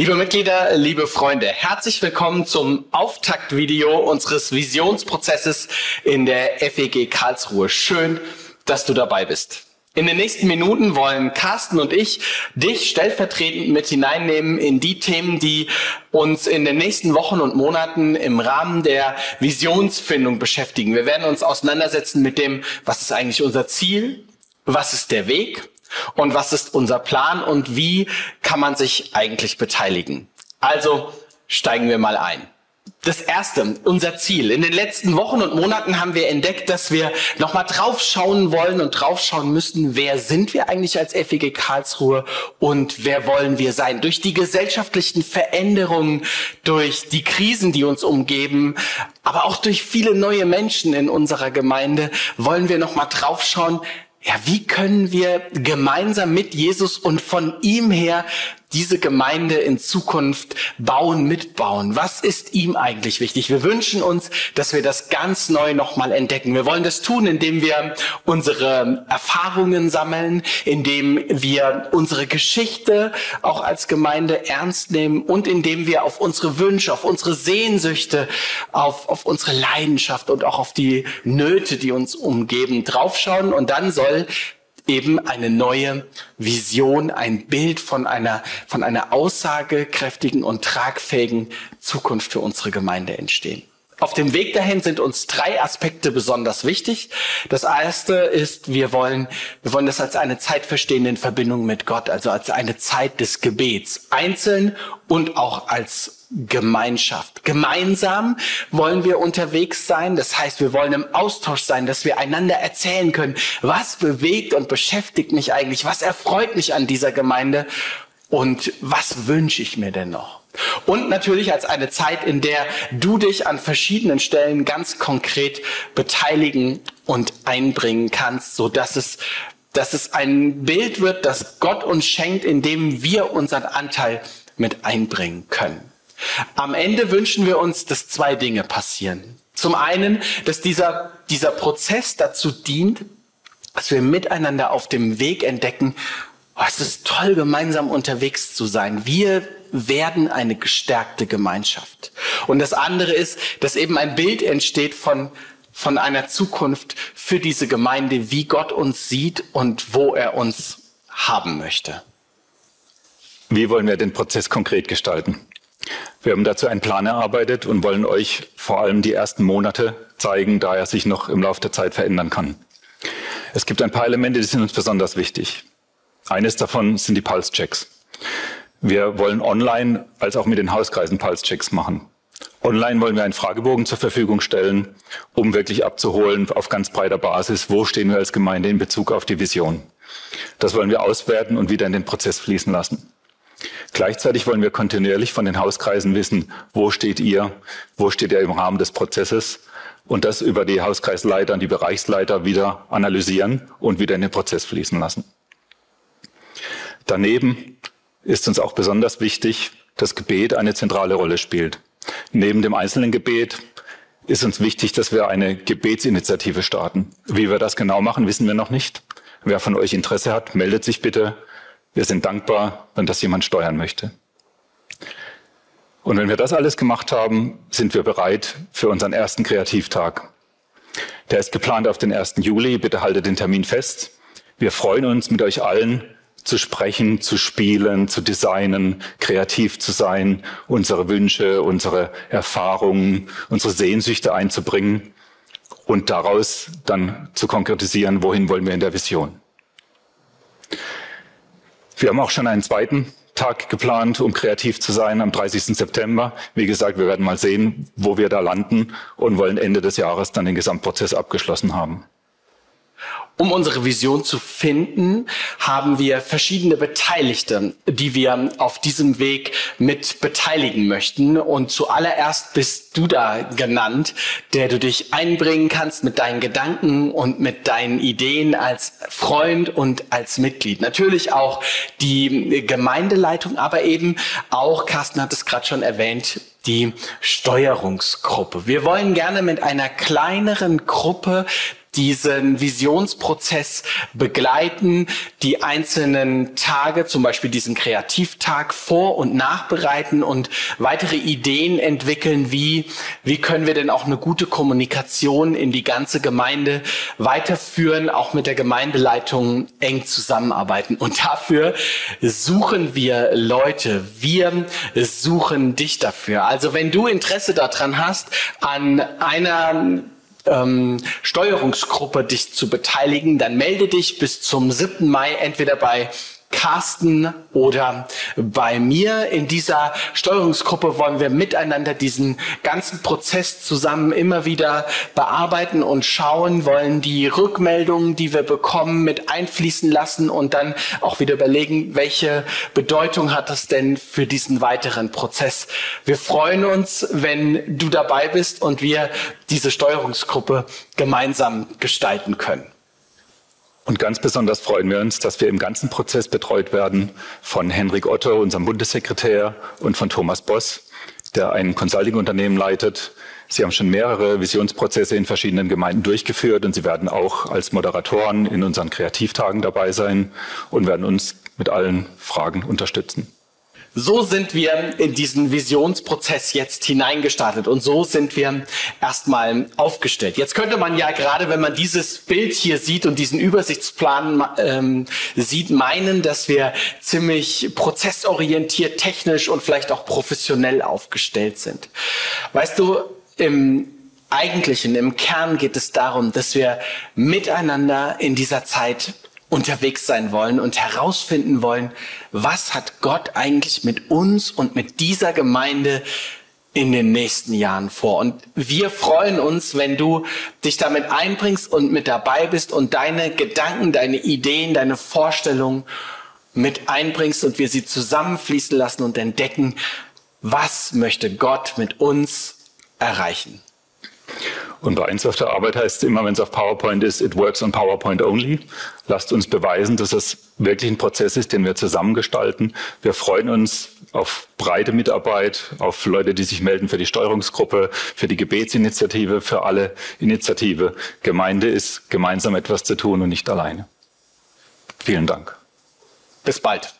Liebe Mitglieder, liebe Freunde, herzlich willkommen zum Auftaktvideo unseres Visionsprozesses in der FEG Karlsruhe. Schön, dass du dabei bist. In den nächsten Minuten wollen Carsten und ich dich stellvertretend mit hineinnehmen in die Themen, die uns in den nächsten Wochen und Monaten im Rahmen der Visionsfindung beschäftigen. Wir werden uns auseinandersetzen mit dem, was ist eigentlich unser Ziel, was ist der Weg und was ist unser Plan und wie kann man sich eigentlich beteiligen. Also steigen wir mal ein. Das erste, unser Ziel. In den letzten Wochen und Monaten haben wir entdeckt, dass wir nochmal draufschauen wollen und draufschauen müssen, wer sind wir eigentlich als FEG Karlsruhe und wer wollen wir sein. Durch die gesellschaftlichen Veränderungen, durch die Krisen, die uns umgeben, aber auch durch viele neue Menschen in unserer Gemeinde wollen wir nochmal draufschauen, ja, wie können wir gemeinsam mit Jesus und von ihm her diese Gemeinde in Zukunft bauen, mitbauen? Was ist ihm eigentlich wichtig? Wir wünschen uns, dass wir das ganz neu nochmal entdecken. Wir wollen das tun, indem wir unsere Erfahrungen sammeln, indem wir unsere Geschichte auch als Gemeinde ernst nehmen und indem wir auf unsere Wünsche, auf unsere Sehnsüchte, auf, auf unsere Leidenschaft und auch auf die Nöte, die uns umgeben, draufschauen. Und dann soll eben eine neue Vision, ein Bild von einer, von einer aussagekräftigen und tragfähigen Zukunft für unsere Gemeinde entstehen. Auf dem Weg dahin sind uns drei Aspekte besonders wichtig. Das erste ist, wir wollen, wir wollen das als eine Zeit verstehen in Verbindung mit Gott, also als eine Zeit des Gebets, einzeln und auch als Gemeinschaft. Gemeinsam wollen wir unterwegs sein. Das heißt, wir wollen im Austausch sein, dass wir einander erzählen können, was bewegt und beschäftigt mich eigentlich, was erfreut mich an dieser Gemeinde und was wünsche ich mir denn noch. Und natürlich als eine Zeit, in der du dich an verschiedenen Stellen ganz konkret beteiligen und einbringen kannst, so dass es dass es ein Bild wird, das Gott uns schenkt, in dem wir unseren Anteil mit einbringen können. Am Ende wünschen wir uns, dass zwei Dinge passieren. Zum einen, dass dieser, dieser Prozess dazu dient, dass wir miteinander auf dem Weg entdecken, oh, es ist toll, gemeinsam unterwegs zu sein. Wir werden eine gestärkte Gemeinschaft. Und das andere ist, dass eben ein Bild entsteht von, von einer Zukunft für diese Gemeinde, wie Gott uns sieht und wo er uns haben möchte. Wie wollen wir den Prozess konkret gestalten? Wir haben dazu einen Plan erarbeitet und wollen euch vor allem die ersten Monate zeigen, da er sich noch im Laufe der Zeit verändern kann. Es gibt ein paar Elemente, die sind uns besonders wichtig. Eines davon sind die Pulse-Checks. Wir wollen online als auch mit den Hauskreisen Pulse-Checks machen. Online wollen wir einen Fragebogen zur Verfügung stellen, um wirklich abzuholen auf ganz breiter Basis, wo stehen wir als Gemeinde in Bezug auf die Vision. Das wollen wir auswerten und wieder in den Prozess fließen lassen. Gleichzeitig wollen wir kontinuierlich von den Hauskreisen wissen, wo steht ihr, wo steht ihr im Rahmen des Prozesses und das über die Hauskreisleiter und die Bereichsleiter wieder analysieren und wieder in den Prozess fließen lassen. Daneben ist uns auch besonders wichtig, dass Gebet eine zentrale Rolle spielt. Neben dem einzelnen Gebet ist uns wichtig, dass wir eine Gebetsinitiative starten. Wie wir das genau machen, wissen wir noch nicht. Wer von euch Interesse hat, meldet sich bitte. Wir sind dankbar, wenn das jemand steuern möchte. Und wenn wir das alles gemacht haben, sind wir bereit für unseren ersten Kreativtag. Der ist geplant auf den 1. Juli. Bitte haltet den Termin fest. Wir freuen uns, mit euch allen zu sprechen, zu spielen, zu designen, kreativ zu sein, unsere Wünsche, unsere Erfahrungen, unsere Sehnsüchte einzubringen und daraus dann zu konkretisieren, wohin wollen wir in der Vision. Wir haben auch schon einen zweiten Tag geplant, um kreativ zu sein am 30. September. Wie gesagt, wir werden mal sehen, wo wir da landen und wollen Ende des Jahres dann den Gesamtprozess abgeschlossen haben. Um unsere Vision zu finden, haben wir verschiedene Beteiligte, die wir auf diesem Weg mit beteiligen möchten. Und zuallererst bist du da genannt, der du dich einbringen kannst mit deinen Gedanken und mit deinen Ideen als Freund und als Mitglied. Natürlich auch die Gemeindeleitung, aber eben auch, Carsten hat es gerade schon erwähnt, die Steuerungsgruppe. Wir wollen gerne mit einer kleineren Gruppe diesen Visionsprozess begleiten, die einzelnen Tage, zum Beispiel diesen Kreativtag vor- und nachbereiten und weitere Ideen entwickeln, wie, wie können wir denn auch eine gute Kommunikation in die ganze Gemeinde weiterführen, auch mit der Gemeindeleitung eng zusammenarbeiten. Und dafür suchen wir Leute. Wir suchen dich dafür. Also wenn du Interesse daran hast, an einer ähm, Steuerungsgruppe dich zu beteiligen, dann melde dich bis zum 7. Mai entweder bei Carsten oder bei mir. In dieser Steuerungsgruppe wollen wir miteinander diesen ganzen Prozess zusammen immer wieder bearbeiten und schauen, wollen die Rückmeldungen, die wir bekommen, mit einfließen lassen und dann auch wieder überlegen, welche Bedeutung hat das denn für diesen weiteren Prozess. Wir freuen uns, wenn du dabei bist und wir diese Steuerungsgruppe gemeinsam gestalten können. Und ganz besonders freuen wir uns, dass wir im ganzen Prozess betreut werden von Henrik Otto, unserem Bundessekretär, und von Thomas Boss, der ein Consulting-Unternehmen leitet. Sie haben schon mehrere Visionsprozesse in verschiedenen Gemeinden durchgeführt und Sie werden auch als Moderatoren in unseren Kreativtagen dabei sein und werden uns mit allen Fragen unterstützen. So sind wir in diesen Visionsprozess jetzt hineingestartet und so sind wir erstmal aufgestellt. Jetzt könnte man ja gerade, wenn man dieses Bild hier sieht und diesen Übersichtsplan ähm, sieht, meinen, dass wir ziemlich prozessorientiert, technisch und vielleicht auch professionell aufgestellt sind. Weißt du, im Eigentlichen, im Kern geht es darum, dass wir miteinander in dieser Zeit unterwegs sein wollen und herausfinden wollen, was hat Gott eigentlich mit uns und mit dieser Gemeinde in den nächsten Jahren vor. Und wir freuen uns, wenn du dich damit einbringst und mit dabei bist und deine Gedanken, deine Ideen, deine Vorstellungen mit einbringst und wir sie zusammenfließen lassen und entdecken, was möchte Gott mit uns erreichen. Und bei eins auf der Arbeit heißt es immer, wenn es auf PowerPoint ist, it works on PowerPoint only. Lasst uns beweisen, dass es wirklich ein Prozess ist, den wir zusammengestalten. Wir freuen uns auf breite Mitarbeit, auf Leute, die sich melden für die Steuerungsgruppe, für die Gebetsinitiative, für alle Initiative. Gemeinde ist gemeinsam etwas zu tun und nicht alleine. Vielen Dank. Bis bald.